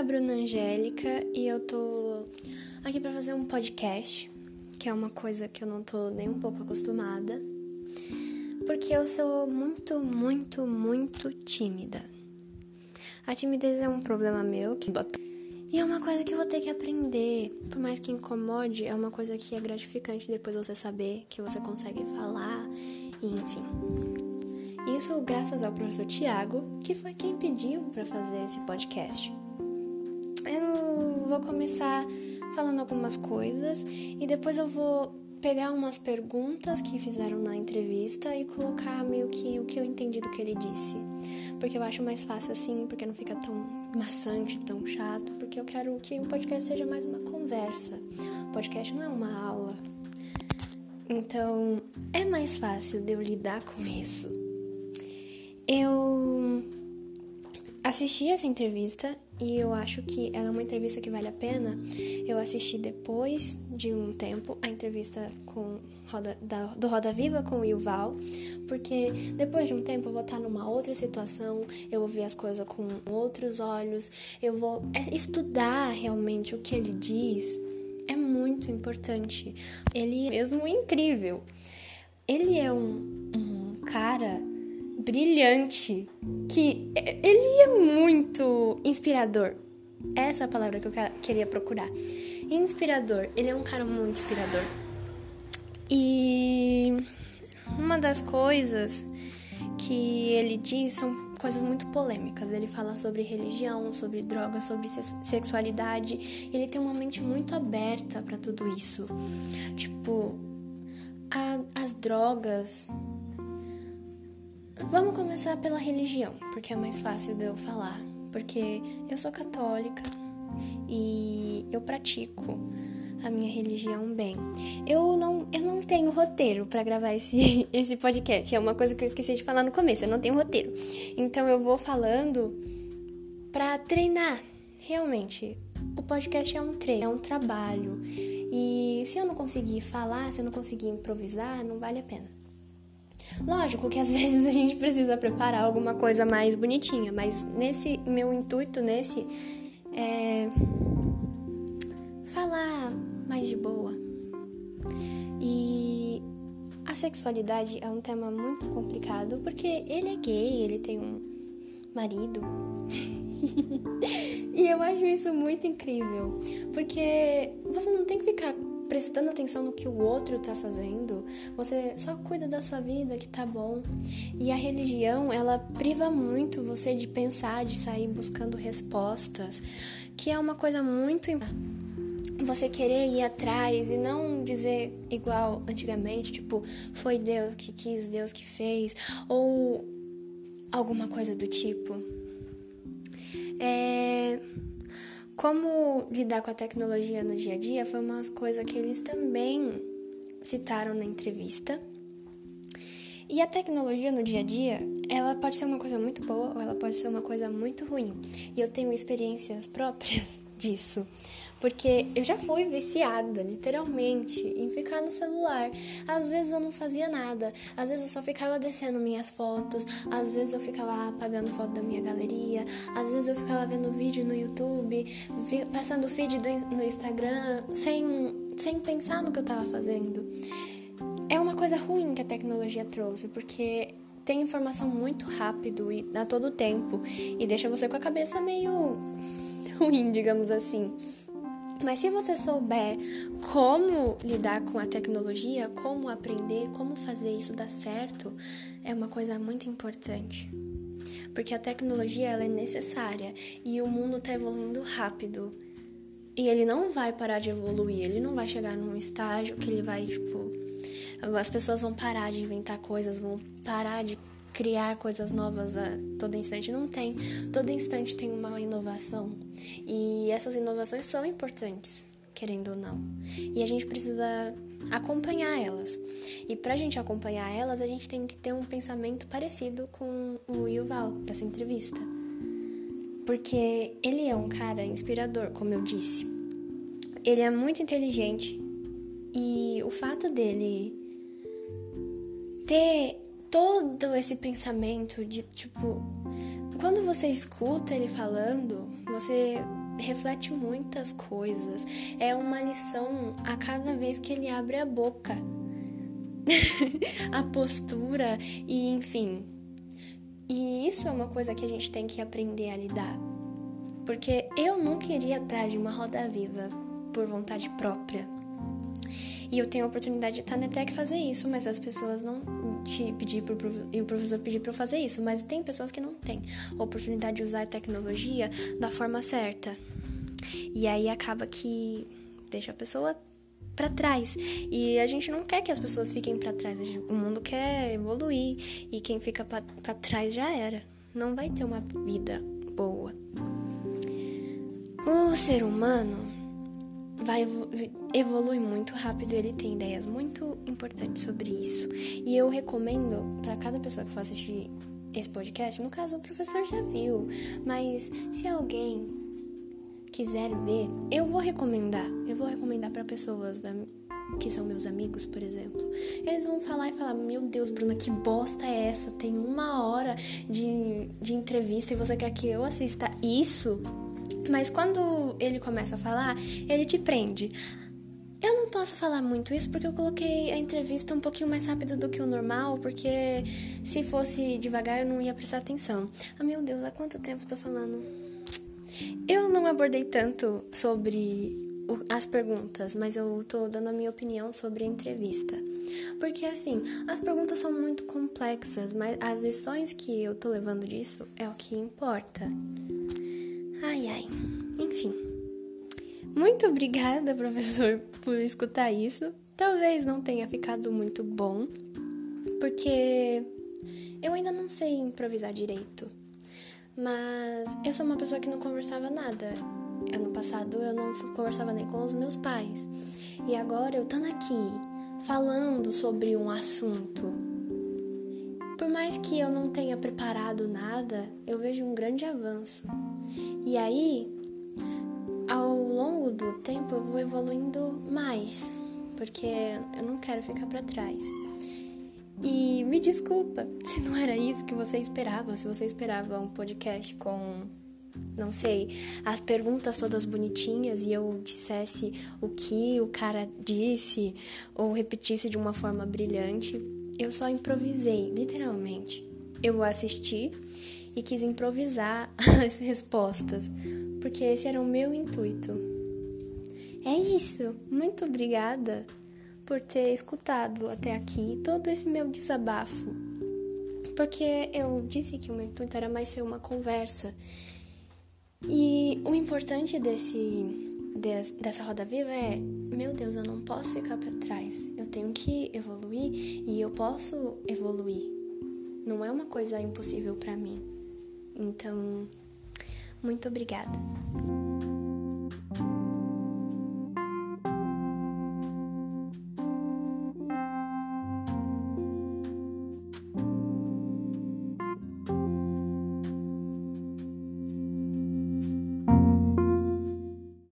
a Bruna Angélica e eu tô aqui para fazer um podcast, que é uma coisa que eu não tô nem um pouco acostumada, porque eu sou muito, muito, muito tímida. A timidez é um problema meu que e é uma coisa que eu vou ter que aprender. Por mais que incomode, é uma coisa que é gratificante depois você saber que você consegue falar, e enfim. Isso graças ao professor Tiago, que foi quem pediu para fazer esse podcast. Vou começar falando algumas coisas e depois eu vou pegar umas perguntas que fizeram na entrevista e colocar meio que o que eu entendi do que ele disse. Porque eu acho mais fácil assim, porque não fica tão maçante, tão chato, porque eu quero que o podcast seja mais uma conversa. O podcast não é uma aula. Então, é mais fácil de eu lidar com isso. Eu assisti essa entrevista e eu acho que ela é uma entrevista que vale a pena. Eu assisti depois de um tempo a entrevista com Roda, da, do Roda Viva com o Yuval, porque depois de um tempo eu vou estar numa outra situação, eu vou ver as coisas com outros olhos, eu vou é, estudar realmente o que ele diz. É muito importante. Ele é mesmo incrível. Ele é um, um cara brilhante, que ele é muito inspirador. Essa é a palavra que eu queria procurar. Inspirador. Ele é um cara muito inspirador. E uma das coisas que ele diz são coisas muito polêmicas. Ele fala sobre religião, sobre drogas, sobre sexualidade. Ele tem uma mente muito aberta para tudo isso. Tipo, a, as drogas Vamos começar pela religião, porque é mais fácil de eu falar. Porque eu sou católica e eu pratico a minha religião bem. Eu não, eu não tenho roteiro para gravar esse, esse podcast. É uma coisa que eu esqueci de falar no começo. Eu não tenho roteiro. Então eu vou falando para treinar. Realmente, o podcast é um treino, é um trabalho. E se eu não conseguir falar, se eu não conseguir improvisar, não vale a pena. Lógico que às vezes a gente precisa preparar alguma coisa mais bonitinha, mas nesse meu intuito nesse é falar mais de boa. E a sexualidade é um tema muito complicado porque ele é gay, ele tem um marido. e eu acho isso muito incrível, porque você não tem que ficar prestando atenção no que o outro tá fazendo, você só cuida da sua vida, que tá bom. E a religião, ela priva muito você de pensar, de sair buscando respostas, que é uma coisa muito você querer ir atrás e não dizer igual antigamente, tipo, foi Deus que quis, Deus que fez, ou alguma coisa do tipo. É como lidar com a tecnologia no dia a dia foi uma coisa que eles também citaram na entrevista. E a tecnologia no dia a dia, ela pode ser uma coisa muito boa ou ela pode ser uma coisa muito ruim. E eu tenho experiências próprias disso. Porque eu já fui viciada, literalmente, em ficar no celular. Às vezes eu não fazia nada, às vezes eu só ficava descendo minhas fotos, às vezes eu ficava apagando foto da minha galeria, às vezes eu ficava vendo vídeo no YouTube, passando feed do, no Instagram, sem, sem pensar no que eu tava fazendo. É uma coisa ruim que a tecnologia trouxe, porque tem informação muito rápido e a todo tempo e deixa você com a cabeça meio ruim, digamos assim. Mas se você souber como lidar com a tecnologia, como aprender, como fazer isso dar certo, é uma coisa muito importante. Porque a tecnologia ela é necessária e o mundo está evoluindo rápido. E ele não vai parar de evoluir, ele não vai chegar num estágio que ele vai, tipo, as pessoas vão parar de inventar coisas, vão parar de criar coisas novas a todo instante. Não tem. Todo instante tem uma inovação. E essas inovações são importantes, querendo ou não. E a gente precisa acompanhar elas. E pra gente acompanhar elas, a gente tem que ter um pensamento parecido com o Yuval dessa entrevista. Porque ele é um cara inspirador, como eu disse. Ele é muito inteligente. E o fato dele ter todo esse pensamento de tipo, quando você escuta ele falando, você reflete muitas coisas. É uma lição a cada vez que ele abre a boca. a postura e enfim. E isso é uma coisa que a gente tem que aprender a lidar. Porque eu não queria atrás de uma roda viva por vontade própria. E eu tenho a oportunidade de estar na ETEC fazer isso, mas as pessoas não te pedir pro, e o professor pedir para eu fazer isso, mas tem pessoas que não têm a oportunidade de usar a tecnologia da forma certa. E aí acaba que deixa a pessoa para trás. E a gente não quer que as pessoas fiquem para trás. O mundo quer evoluir e quem fica para trás já era. Não vai ter uma vida boa. O ser humano vai evolui muito rápido, ele tem ideias muito importantes sobre isso. E eu recomendo para cada pessoa que for assistir esse podcast, no caso o professor já viu, mas se alguém quiser ver, eu vou recomendar. Eu vou recomendar para pessoas da, que são meus amigos, por exemplo. Eles vão falar e falar: Meu Deus, Bruna, que bosta é essa? Tem uma hora de, de entrevista e você quer que eu assista isso? Mas quando ele começa a falar, ele te prende. Eu não posso falar muito isso porque eu coloquei a entrevista um pouquinho mais rápido do que o normal, porque se fosse devagar eu não ia prestar atenção. Ah, meu Deus, há quanto tempo tô falando? Eu não abordei tanto sobre as perguntas, mas eu tô dando a minha opinião sobre a entrevista. Porque assim, as perguntas são muito complexas, mas as lições que eu tô levando disso é o que importa. Ai, ai. Enfim. Muito obrigada, professor, por escutar isso. Talvez não tenha ficado muito bom, porque eu ainda não sei improvisar direito. Mas eu sou uma pessoa que não conversava nada. Ano passado eu não conversava nem com os meus pais. E agora eu estando aqui falando sobre um assunto. Por mais que eu não tenha preparado nada, eu vejo um grande avanço. E aí, ao longo do tempo, eu vou evoluindo mais, porque eu não quero ficar para trás. E me desculpa se não era isso que você esperava, se você esperava um podcast com, não sei, as perguntas todas bonitinhas e eu dissesse o que o cara disse ou repetisse de uma forma brilhante. Eu só improvisei, literalmente. Eu assisti e quis improvisar as respostas, porque esse era o meu intuito. É isso. Muito obrigada por ter escutado até aqui todo esse meu desabafo. Porque eu disse que o meu intuito era mais ser uma conversa. E o importante desse dessa roda viva é, meu Deus, eu não posso ficar para trás. Eu tenho que evoluir e eu posso evoluir. Não é uma coisa impossível para mim. Então, muito obrigada.